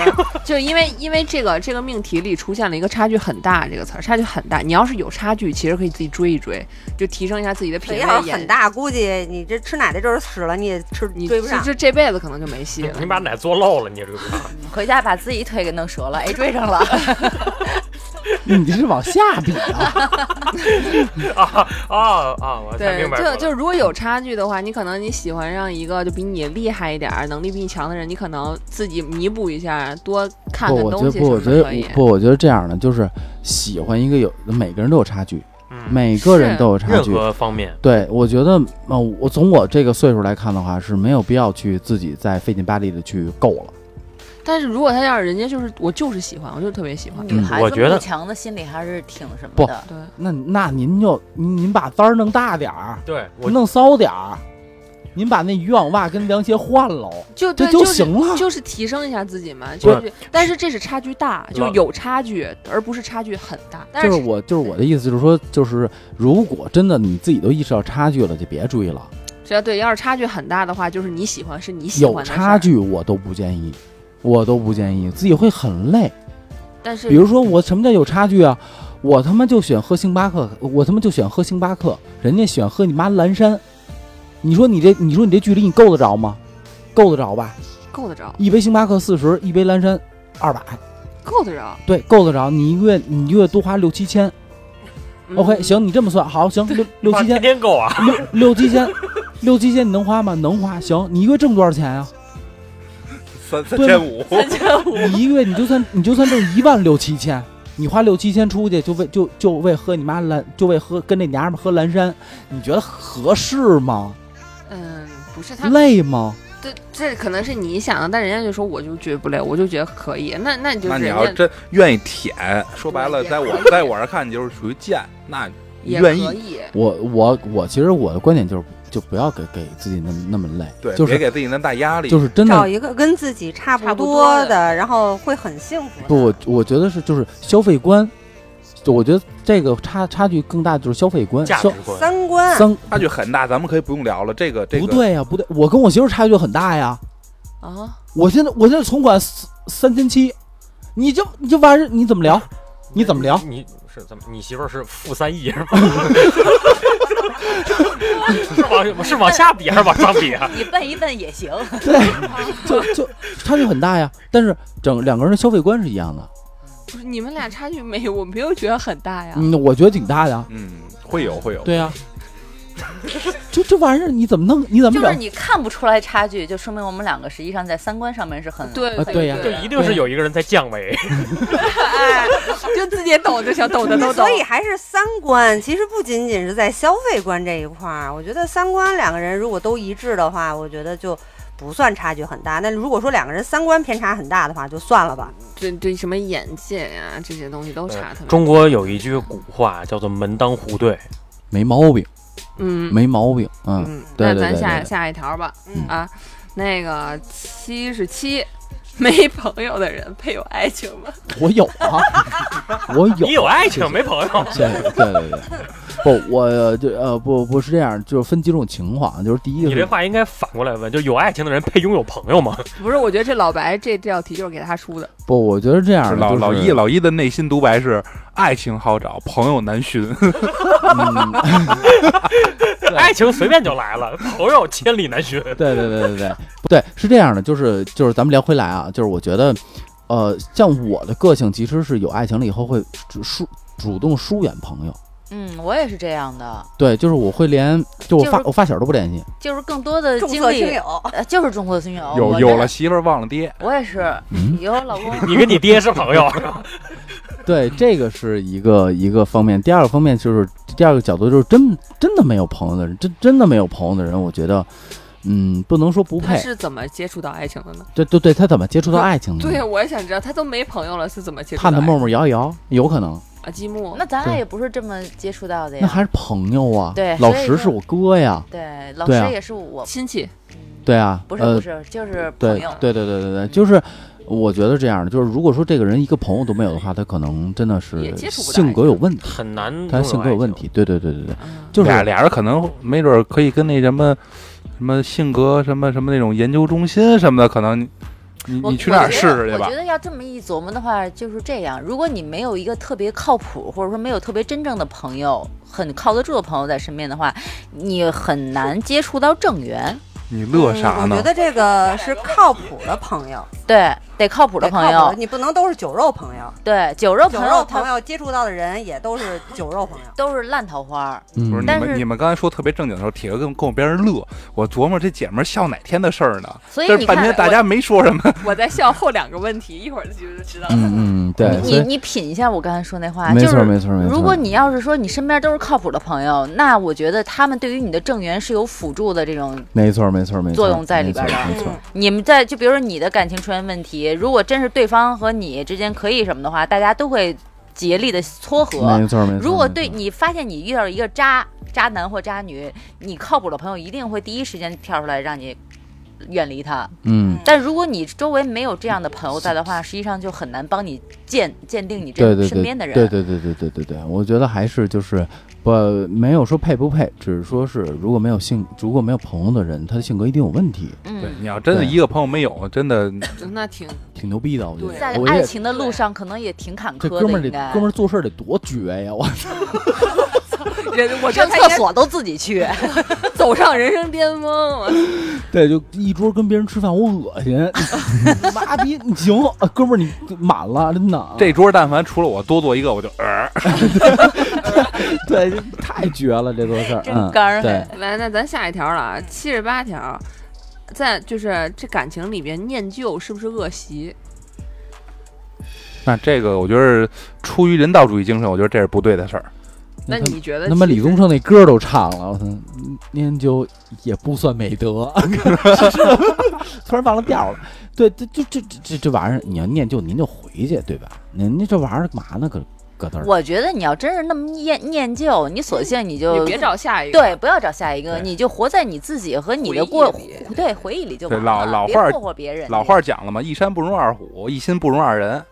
就就因为因为这个这个命题里出现了一个差距很大这个词儿，差距很大。你要是有差距，其实可以自己追一追，就提升一下自己的品味。要是很大，估计你这吃奶的就是死了，你也吃你追不上，这这辈子可能就没戏了。你把奶做漏了，你这个回家把自己腿给弄折了，哎，追上了。你这是往下比 啊！啊啊啊！我才明白。就就如果有差距的话，你可能你喜欢上一个就比你厉害一点、能力比你强的人，你可能自己弥补一下，多看看东西不，我觉得不，不，我觉得这样的就是喜欢一个有每个人都有差距，每个人都有差距，任何方面。对，我觉得呃，我从我这个岁数来看的话，是没有必要去自己再费劲巴力的去够了。但是如果他要是人家就是我就是喜欢，我就特别喜欢。女孩子不强的心理还是挺什么的。对，那那您就您把单儿弄大点儿，对，弄骚点儿。您把那渔网袜跟凉鞋换了，就这就行了，就是提升一下自己嘛。就是，但是这是差距大，就是有差距，而不是差距很大。就是我，就是我的意思，就是说，就是如果真的你自己都意识到差距了，就别追了。这对，要是差距很大的话，就是你喜欢是你喜欢的。有差距我都不建议，我都不建议，自己会很累。但是，比如说我什么叫有差距啊？我他妈就喜欢喝星巴克，我他妈就喜欢喝星巴克，人家喜欢喝你妈蓝山。你说你这，你说你这距离你够得着吗？够得着吧？够得着。一杯星巴克四十，一杯蓝山二百，够得着。对，够得着。你一个月你一个月多花六七千。OK，行，你这么算，好，行，六六七千，天够啊。六六七千，六七千你能花吗？能花。行，你一个月挣多少钱呀？三三千五。三千五。你一个月你就算你就算挣一万六七千，你花六七千出去就为就就为喝你妈蓝，就为喝跟那娘们喝蓝山，你觉得合适吗？嗯，不是他累吗？这，这可能是你想的，但人家就说我就觉得不累，我就觉得可以。那那你就那你要真愿意舔，说白了，在我在我这看，你就是属于贱。那愿意。我我我，其实我的观点就是，就不要给给自己那么那么累，对，就是别给自己那么大压力，就是真的找一个跟自己差不多的，然后会很幸福。不，我我觉得是就是消费观。就我觉得这个差差距更大，就是消费观、价值观、三观三差距很大。咱们可以不用聊了，这个这个不对呀，不对，我跟我媳妇差距很大呀。啊，我现在我现在存款三千七，你就你就完事，你怎么聊？你怎么聊？你是怎么？你媳妇儿是负三亿是吗？是往是往下比还是往上比啊？你问一问也行。对，就就差距很大呀。但是整两个人的消费观是一样的。不是你们俩差距没有，我没有觉得很大呀。嗯，我觉得挺大的。嗯，会有会有。对呀，就 这玩意儿你怎么弄？你怎么就是你看不出来差距，就说明我们两个实际上在三观上面是很对对呀，就一定是有一个人在降维。就自己抖就行，抖的都抖。所以还是三观，其实不仅仅是在消费观这一块儿。我觉得三观两个人如果都一致的话，我觉得就。不算差距很大，那如果说两个人三观偏差很大的话，就算了吧。这这什么眼界呀，这些东西都差特别。中国有一句古话叫做“门当户对”，没毛病。嗯，没毛病。嗯，那咱下下一条吧。啊，那个七十七。没朋友的人配有爱情吗？我有啊，我有。你有爱情没朋友？对对对对，不，我就呃不不是这样，就是分几种情况，就是第一个，你这话应该反过来问，就有爱情的人配拥有朋友吗？不是，我觉得这老白这这道题就是给他出的。不，我觉得这样，老老一老一的内心独白是：爱情好找，朋友难寻。爱情随便就来了，朋友千里难寻。对对对对对，不对，是这样的，就是就是咱们聊回来啊，就是我觉得，呃，像我的个性其实是有爱情了以后会疏主动疏远朋友。嗯，我也是这样的。对，就是我会连就我发我发小都不联系，就是更多的精力，就是重色轻友。有有了媳妇忘了爹，我也是。以后老公，你跟你爹是朋友。对，这个是一个一个方面。第二个方面就是第二个角度，就是真真的没有朋友的人，真真的没有朋友的人，我觉得，嗯，不能说不配。他是怎么接触到爱情的呢？对对对，他怎么接触到爱情的？对，我也想知道，他都没朋友了，是怎么接触？看他默默摇一摇，有可能啊，积木。那咱俩也不是这么接触到的呀。那还是朋友啊。对，老石是我哥呀。对，老石也是我亲戚。对啊，不是不是，就是朋友。对对对对对，就是。我觉得这样的，就是如果说这个人一个朋友都没有的话，他可能真的是性格有问题，很难。他性格有问题，对对对对对，就是俩俩人可能没准可以跟那什么什么性格什么什么那种研究中心什么的，可能你你去那儿试试去吧。我觉得要这么一琢磨的话，就是这样：如果你没有一个特别靠谱，或者说没有特别真正的朋友，很靠得住的朋友在身边的话，你很难接触到正缘。你乐啥呢？我觉得这个是靠谱的朋友，对。得靠谱的朋友，你不能都是酒肉朋友。对，酒肉朋友朋友接触到的人也都是酒肉朋友，都是烂桃花。不是你们你们刚才说特别正经的时候，铁哥跟跟我边上乐，我琢磨这姐们笑哪天的事儿呢？所以半天大家没说什么，我在笑后两个问题，一会儿就知道了。嗯嗯，对。你你品一下我刚才说那话，没错没错没错。如果你要是说你身边都是靠谱的朋友，那我觉得他们对于你的正缘是有辅助的这种没错没错没错作用在里边的。没错。你们在就比如说你的感情出现问题，如果真是对。方和你之间可以什么的话，大家都会竭力的撮合。没错没错。如果对你发现你遇到一个渣渣男或渣女，你靠谱的朋友一定会第一时间跳出来让你。远离他，嗯，但如果你周围没有这样的朋友在的话，实际上就很难帮你鉴鉴定你这身边的人。对对对对对对对，我觉得还是就是不没有说配不配，只是说是如果没有性如果没有朋友的人，他的性格一定有问题。嗯，对，你要真的一个朋友没有，真的那挺挺牛逼的。我觉得在爱情的路上可能也挺坎坷的。这哥们儿得哥们儿做事得多绝呀！我操。我上厕所都自己去，走上人生巅峰。对，就一桌跟别人吃饭，我恶心。妈逼，你行，哥们儿你满了，真的。这桌但凡除了我多坐一个，我就呃。对，太绝了，这都是。真干对，来，那咱下一条了啊，七十八条，在就是这感情里边念旧是不是恶习？那这个我觉得出于人道主义精神，我觉得这是不对的事儿。那你觉得？那么李宗盛那歌都唱了，我操，念旧也不算美德，突然忘了调了。对，这这这这这玩意儿，你要念旧，您就回去，对吧？您那这玩意儿干嘛呢？搁搁那？我觉得你要真是那么念念旧，你索性你就别找下一个，对，不要找下一个，你就活在你自己和你的过对回忆里就完了。老老话霍别人，老话讲了嘛，一山不容二虎，一心不容二人。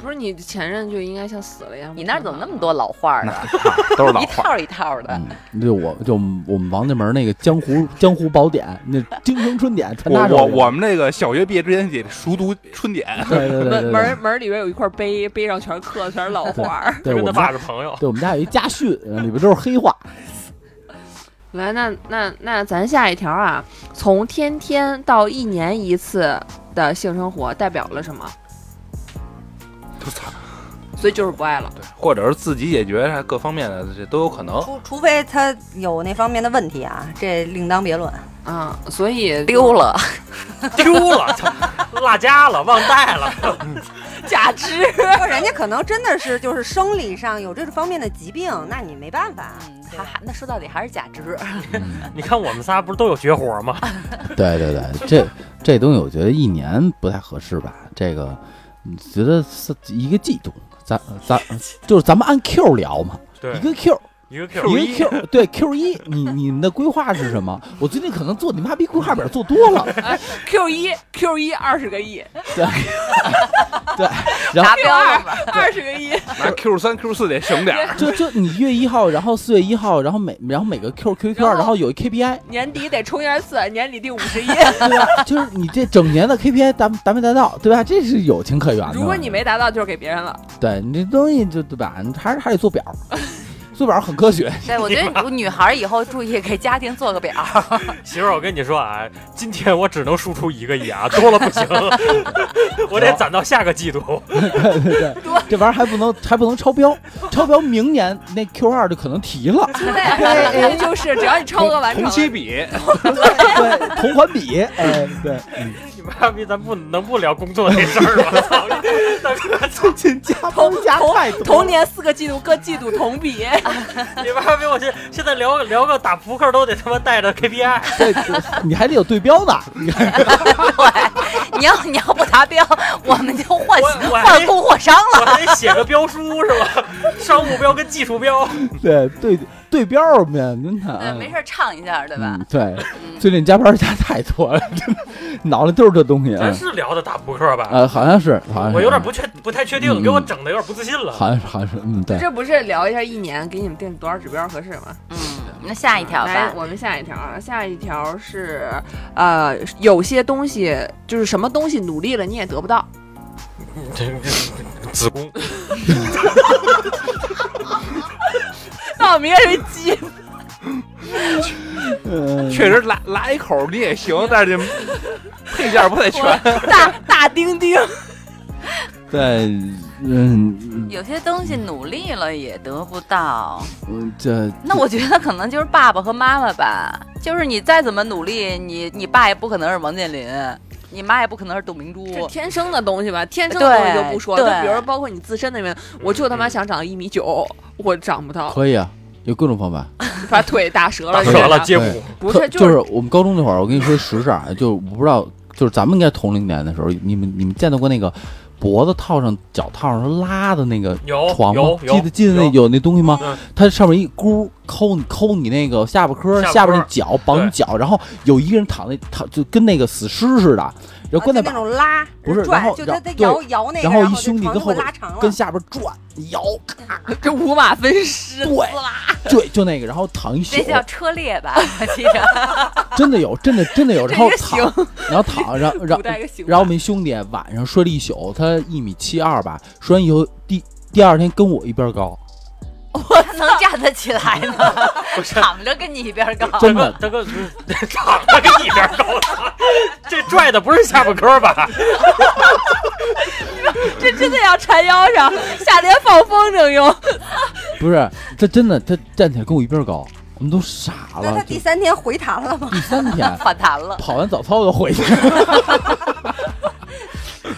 不是你前任就应该像死了一样？你那儿怎么那么多老话呢？都是老话，一套一套的。就我就我们王家门那个江湖江湖宝典，那京城春典，我我我们那个小学毕业之前得熟读春典。对对对，门门里边有一块碑，碑上全是刻的全是老话。对，我们爸是朋友。对，我们家有一家训，里边都是黑话。来，那那那咱下一条啊，从天天到一年一次的性生活代表了什么？都惨。所以就是不爱了，对，或者是自己解决各方面的，这都有可能。除除非他有那方面的问题啊，这另当别论啊。所以 丢了，丢了，落家了，忘带了 假肢。人家可能真的是就是生理上有这方面的疾病，那你没办法。他还那说到底还是假肢。你看我们仨不是都有绝活吗？对对对，这这东西我觉得一年不太合适吧？这个觉得是一个季度。咱咱 就是咱们按 Q 聊嘛，一个 Q 一个 Q 一个 Q 对 Q 一，你你们的规划是什么？我最近可能做你妈逼规划表做多了，Q 一 Q 一二十个亿，对 对，然后 Q 二二十个亿，那 Q 三 Q 四得省点儿，就就你月一号，然后四月一号，然后每然后每个 Q Q Q，二然后有一 KPI，年底得冲一次，年底定五十一，对吧？就是你这整年的 KPI 达达没达到，对吧？这是有情可原的。如果你没达到，就是给别人了。对你这东西就对吧？你还是还得做表。做表很科学。对，我觉得女孩以后注意给家庭做个表。媳妇儿，我跟你说啊，今天我只能输出一个亿啊，多了不行，我得攒到下个季度。对对对，这玩意儿还不能还不能超标，超标明年那 Q 二就可能提了。对，就是只要你超额完成，同期比，对，同款比，哎，对。你妈逼，咱不能不聊工作这事儿吗？操！最近加班加太多，同年四个季度各季度同比。你妈逼，我这现在聊聊个打扑克都得他妈带着 KPI，对，你还得有对标呢。对，你要你要不达标，我们就换换供货商了。我还得写个标书是吧？商务标跟技术标。对对对标呗，您看。对，没事唱一下，对吧？对，最近加班加太多了，脑子都是这东西。咱是聊的打扑克吧？呃，好像是，好像是我有点不确不太确定，给我整的有点不自信了。好像是，好像是，嗯，对。这不是聊一下一年给你们定多少指标合适吗？嗯，那下一条吧。我们下一条啊，下一条是呃，有些东西就是什么东西努力了你也得不到。子宫。明天是鸡。确实拉拉一口你也行，但是这配件不太全。大大丁丁。对，嗯。有些东西努力了也得不到。嗯，这。那我觉得可能就是爸爸和妈妈吧。就是你再怎么努力，你你爸也不可能是王健林，你妈也不可能是董明珠。这天生的东西吧，天生的东西就不说。就比如说，包括你自身那边，我就他妈想长一米九，我长不到。可以啊。有各种方法，把腿打折了，打折了，接骨。不是，就是我们高中那会儿，我跟你说实事啊，就我不知道，就是咱们应该同龄年的时候，你们你们见到过那个脖子套上脚套上拉的那个床吗？记得记得那有那东西吗？它上面一箍抠你抠你那个下巴颏下边那脚绑脚，然后有一个人躺那躺就跟那个死尸似的。然后关在那种拉不是，然后就他他摇摇那个，然后一兄弟跟后边拉跟下边转摇，咔，这五马分尸，对，对，就那个，然后躺一宿，那叫车裂吧？我记得，真的有，真的真的有，然后躺，然后躺，然后然后然后我们兄弟晚上睡了一宿，他一米七二吧，睡完以后第第二天跟我一边高。我能站得起来吗？躺着跟你一边高。真的，大哥，躺着跟你一边高。这拽的不是下巴颏吧？这真的要缠腰上，夏天放风筝用。不是，这真的，他站起来跟我一边高，我们都傻了。那他第三天回弹了吗？第三天反弹了，跑完早操就回去。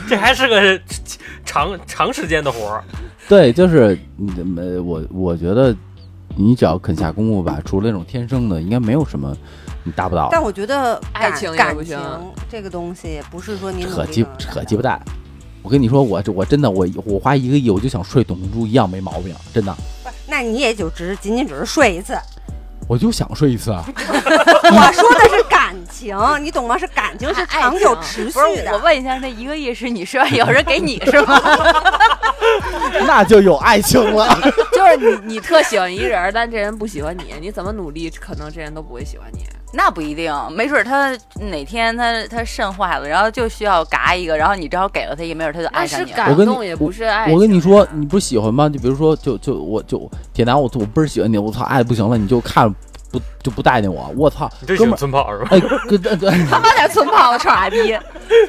这还是个长长时间的活儿。对，就是你没我，我觉得你只要肯下功夫吧，除了那种天生的，应该没有什么你达不到。但我觉得爱情感情这个东西，不是说你扯鸡扯鸡巴蛋。我跟你说，我我真的我我花一个亿，我就想睡董明珠一样没毛病，真的。不，那你也就只仅仅只是睡一次。我就想睡一次啊！我说的是感情，你懂吗？是感情，是长久持续的。我问一下，那一个亿是你睡完有人给你是吗？那就有爱情了。就是你，你特喜欢一人，但这人不喜欢你，你怎么努力，可能这人都不会喜欢你。那不一定，没准他哪天他他肾坏了，然后就需要嘎一个，然后你正好给了他，也没准他就爱上你。感动也不是爱。我跟你说，你不是喜欢吗？就比如说，就就我就铁男，我我倍儿喜欢你，我操，爱不行了，你就看不就不待见我，我操，哥们儿村炮是吧？哎，哥他妈点村炮臭傻逼！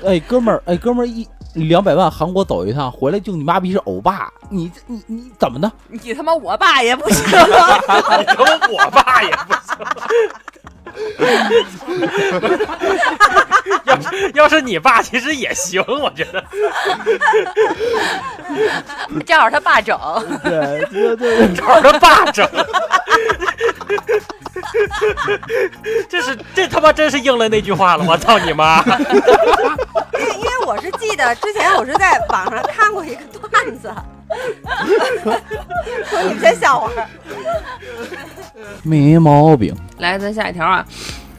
哎，哥们儿，哎，哥们儿一两百万韩国走一趟，回来就你妈逼是欧巴，你你你怎么的？你他妈我爸也不行，你他妈我爸也不行。要是要是你爸，其实也行，我觉得。正好他爸整，对对对，正好他爸整。这是这他妈真是应了那句话了，我操你妈！因为因为我是记得之前我是在网上看过一个段子，说你们先笑会儿。没毛病。来，咱下一条啊，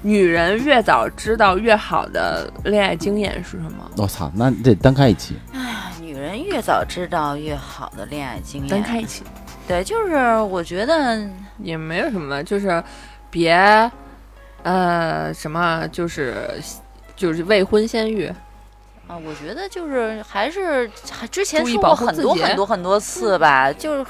女人越早知道越好的恋爱经验是什么？我操，那得单开一期。哎呀，女人越早知道越好的恋爱经验，单开一期。对，就是我觉得也没有什么，就是别呃什么，就是就是未婚先孕啊。我觉得就是还是之前说过很多很多很多次吧，就是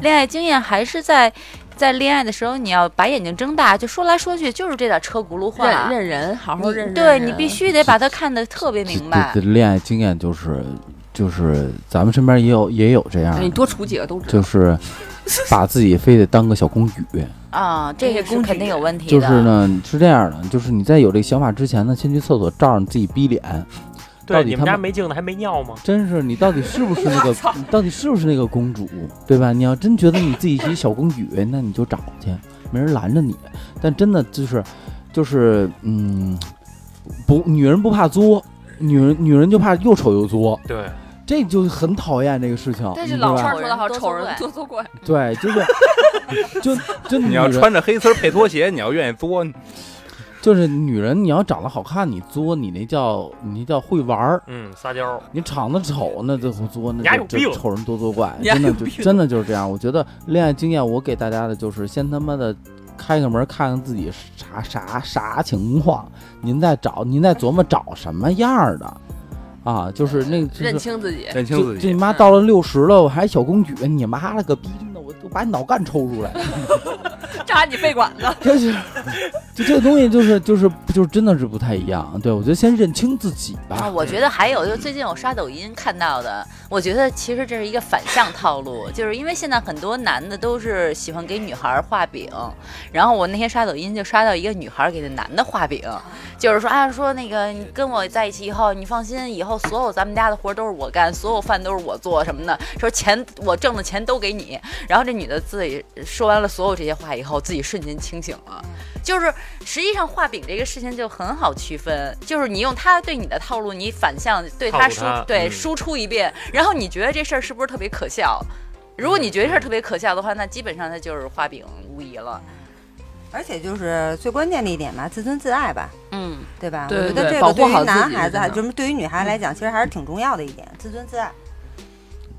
恋爱经验还是在。在恋爱的时候，你要把眼睛睁大，就说来说去就是这点车轱辘话。认人，好好认。对你必须得把它看得特别明白。恋爱经验就是，就是咱们身边也有也有这样。你多处几个都知道。就是把自己非得当个小公举啊，这个公肯定有问题。就是呢，是这样的，就是你在有这个想法之前呢，先去厕所照你自己逼脸。对，你们家没镜子还没尿吗？真是，你到底是不是那个？你到底是不是那个公主？对吧？你要真觉得你自己是小公举，那你就找去，没人拦着你。但真的就是，就是，嗯，不，女人不怕作，女人女人就怕又丑又作。对，这就很讨厌这个事情。但是老话说得好，丑人多作怪。对，就是，就就你要穿着黑丝配拖鞋，你要愿意作。就是女人，你要长得好看，你作，你那叫你那叫会玩儿，嗯，撒娇。你长得丑，那就作，那就丑人多作怪，真的就真的就是这样。我觉得恋爱经验，我给大家的就是先他妈的开个门，看看自己啥啥啥情况，您再找，您再琢磨找什么样的啊，就是那认清自己，认清自己。这你妈到了六十了，我还小公举，你妈了个逼！我把你脑干抽出来，扎你肺管子。就是，就这个东西，就是就是就是真的是不太一样。对我觉得先认清自己吧。啊我觉得还有，就最近我刷抖音看到的，我觉得其实这是一个反向套路，就是因为现在很多男的都是喜欢给女孩画饼，然后我那天刷抖音就刷到一个女孩给那男的画饼，就是说啊说那个你跟我在一起以后，你放心，以后所有咱们家的活都是我干，所有饭都是我做什么的，说钱我挣的钱都给你，然后这。女的自己说完了所有这些话以后。自己瞬间清醒了。就是实际上画饼这个事情就很好区分，就是你用他对你的套路，你反向对他输对输出一遍，然后你觉得这事儿是不是特别可笑？如果你觉得事儿特别可笑的话，那基本上他就是画饼无疑了。而且就是最关键的一点吧，自尊自爱吧，嗯，对吧？我觉得这个对于男孩子，就是对于女孩来讲，其实还是挺重要的一点，自尊自爱。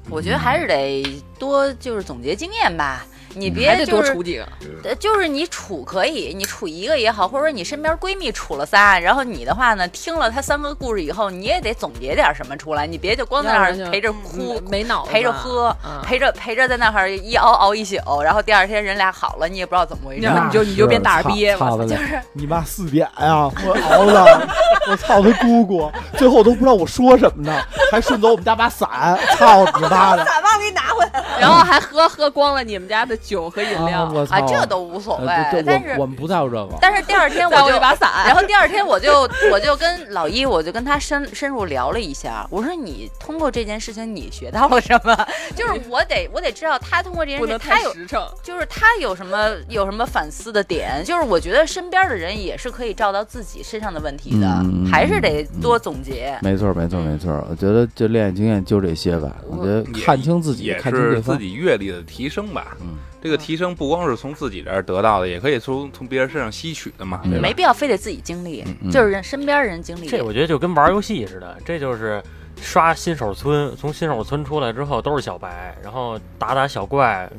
我觉得还是得多就是总结经验吧。你别多处几个，就是你处可以，你处一个也好，或者说你身边闺蜜处了仨，然后你的话呢，听了她三个故事以后，你也得总结点什么出来，你别就光在那儿陪着哭，没脑子，陪着喝，陪着陪着在那儿一熬熬一宿，然后第二天人俩好了，你也不知道怎么回事，你就你就变大耳逼，就是你妈四点呀，我熬了，我操他姑姑，最后都不知道我说什么呢，还顺走我们家把伞，操你妈的，伞忘给你拿 然后还喝喝光了你们家的。酒和饮料啊，这都无所谓。但是我们不在乎这个。但是第二天我 就把伞，然后第二天我就我就跟老一，我就跟他深深入聊了一下。我说你通过这件事情，你学到了什么？就是我得我得知道他通过这件事情，他有就是他有什么有什么反思的点。就是我觉得身边的人也是可以照到自己身上的问题的，还是得多总结。没错，没错，没错。我觉得这恋爱经验就这些吧。我觉得看清自己，看清自己阅历的提升吧。嗯。这个提升不光是从自己这儿得到的，也可以从从别人身上吸取的嘛。没必要非得自己经历，就是人身边人经历。这我觉得就跟玩游戏似的，这就是刷新手村，从新手村出来之后都是小白，然后打打小怪。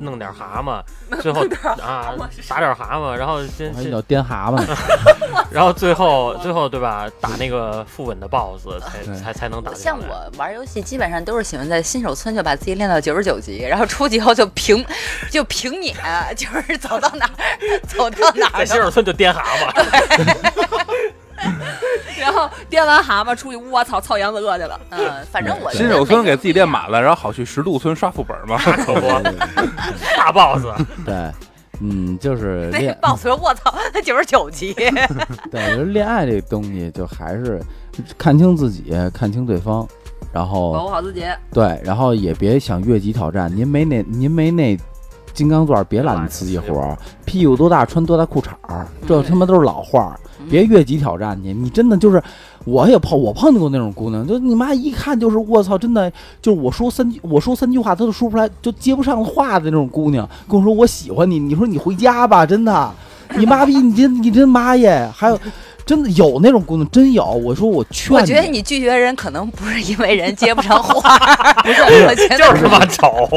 弄点蛤蟆，最后啊打点蛤蟆，然后先先叫颠蛤蟆，然后最后最后对吧？打那个副本的 BOSS 才才才能打。像我玩游戏，基本上都是喜欢在新手村就把自己练到九十九级，然后出去以后就平就平碾，就是走到哪走到哪，在新手村就颠蛤蟆。然后颠完蛤蟆出去，我操，操杨子鳄去了。嗯，反正我新手村给自己练满了，然后好去十渡村刷副本嘛，可不，大 boss。对，嗯，就是练 boss 说，我操，他九十九级。对，我觉得恋爱这东西就还是看清自己，看清对方，然后保护好自己。对，然后也别想越级挑战，您没那，您没那金刚钻，别揽那瓷器活。屁股多大穿多大裤衩儿这他妈都是老话儿。别越级挑战去，你真的就是，我也碰我碰见过那种姑娘，就你妈一看就是我操，真的就是我说三句我说三句话她都说不出来，就接不上话的那种姑娘，跟我说我喜欢你，你说你回家吧，真的，你妈逼你真你真妈耶，还有。真的有那种姑娘，真有。我说我劝，我觉得你拒绝人可能不是因为人接不上话，不是我，就是他妈丑，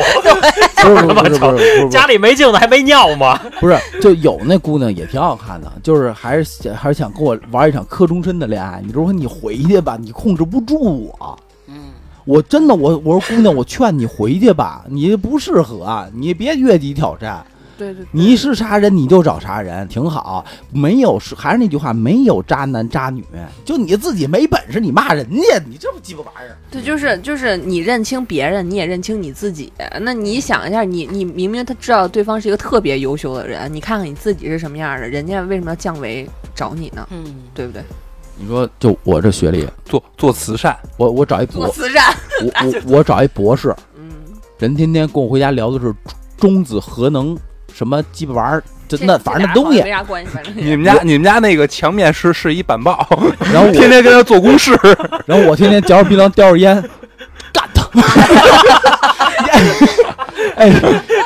就是他妈丑，家里没镜子还没尿吗？不是，就有那姑娘也挺好看的，就是还是还是想跟我玩一场磕终身的恋爱。你说你回去吧，你控制不住我。嗯，我真的，我我说姑娘，我劝你回去吧，你不适合，你别越级挑战。对对，你是啥人你就找啥人，挺好。没有是还是那句话，没有渣男渣女，就你自己没本事，你骂人家，你这不鸡巴玩意儿？对，就是就是你认清别人，你也认清你自己。那你想一下，你你明明他知道对方是一个特别优秀的人，你看看你自己是什么样的，人家为什么要降维找你呢？嗯，对不对？你说，就我这学历，做做慈善，我我找一博，做慈善，我我我找一博士，嗯，人天天跟我回家聊的是中子核能。什么鸡巴玩意儿？就那反正那东西没啥关系。你们家你们家那个墙面是是一板报，然后 天天跟他做公事，然后我天天嚼着槟榔叼着烟，干他！哎，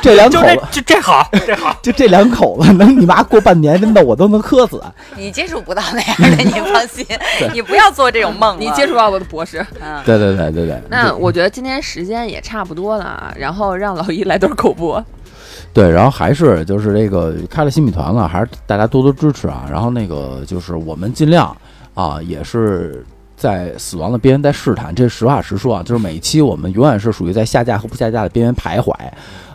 这两口子这这好这好，就这两口子能你妈过半年真的我都能磕死。你接触不到那样的，你放心，你不要做这种梦。你接触到我的博士，嗯，对对对对对。那我觉得今天时间也差不多了，然后让老一来段口播。对，然后还是就是这个开了新米团了，还是大家多多支持啊。然后那个就是我们尽量啊，也是在死亡的边缘在试探。这实话实说啊，就是每一期我们永远是属于在下架和不下架的边缘徘徊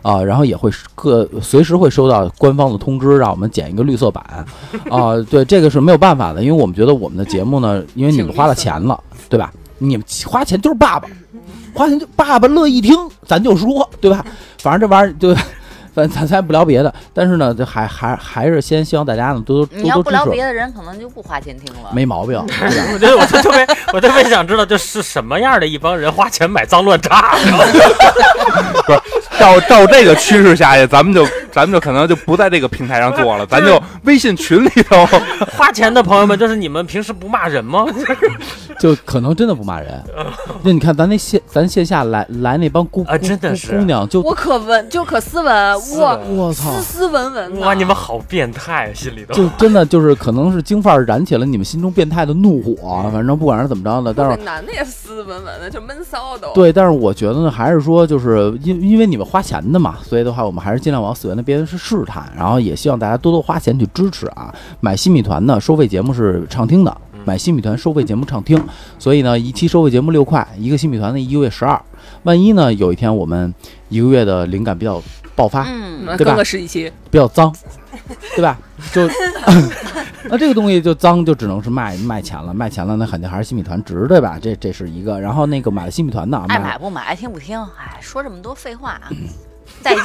啊。然后也会各随时会收到官方的通知，让我们剪一个绿色版啊。对，这个是没有办法的，因为我们觉得我们的节目呢，因为你们花了钱了，对吧？你们花钱就是爸爸，花钱就爸爸乐意听，咱就说，对吧？反正这玩意儿就。咱咱咱不聊别的，但是呢，就还还还是先希望大家呢多多多多你要不聊别的人，可能就不花钱听了。没毛病。我觉得我特别我特别想知道，这是什么样的一帮人花钱买脏乱差？不是。照照这个趋势下去，咱们就咱们就可能就不在这个平台上做了，咱就微信群里头花钱的朋友们，就是你们平时不骂人吗？就可能真的不骂人。那你看咱那线咱线下来来那帮姑啊，真的是姑娘，就我可文就可斯文，我我操，斯斯文文哇，你们好变态，心里头就真的就是可能是京范儿燃起了你们心中变态的怒火，反正不管是怎么着的，但是男的也斯斯文文的，就闷骚的。对，但是我觉得呢，还是说就是因因为你们花钱的嘛，所以的话，我们还是尽量往死源那边是试探，然后也希望大家多多花钱去支持啊。买新米团呢，收费节目是畅听的，买新米团收费节目畅听，所以呢，一期收费节目六块，一个新米团呢一个月十二。万一呢，有一天我们一个月的灵感比较爆发，嗯，对吧十几期比较脏，对吧？就 那这个东西就脏，就只能是卖卖钱了，卖钱了，那肯定还是新米团值，对吧？这这是一个。然后那个买了新米团的，爱买不买，爱听不听，哎，说这么多废话啊。再见。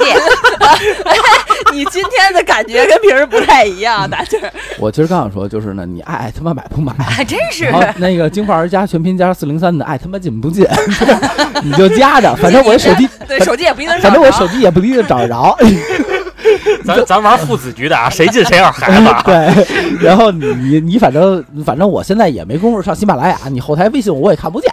你今天的感觉跟平时不太一样，大劲儿。我其实刚想说，就是呢，你爱他妈买不买？还真是。那个京范儿加全拼加四零三的，爱他妈进不进？你就加着，反正我手机，对手机也不一定。反正我手机也不一定找得着。咱咱玩父子局的啊，谁进谁要孩子。对。然后你你反正反正我现在也没工夫上喜马拉雅，你后台微信我也看不见。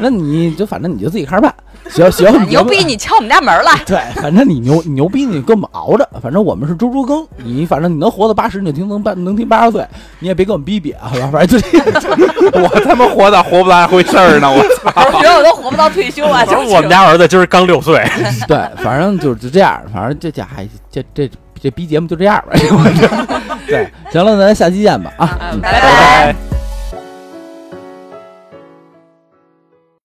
那你就反正你就自己看着办。行行，牛逼！你敲我们家门了。对，反正你牛牛逼，你跟我们熬着。反正我们是猪猪更，你反正你能活到八十，你就听能八能听八十岁，你也别跟我们逼逼啊！反正就这 我他妈活到活不到回事儿呢！我操，我觉得我都活不到退休啊！就是我们家儿子今儿刚六岁。对，反正就就这样，反正这家还这这这逼节目就这样吧。对，行了，咱下期见吧啊！拜拜。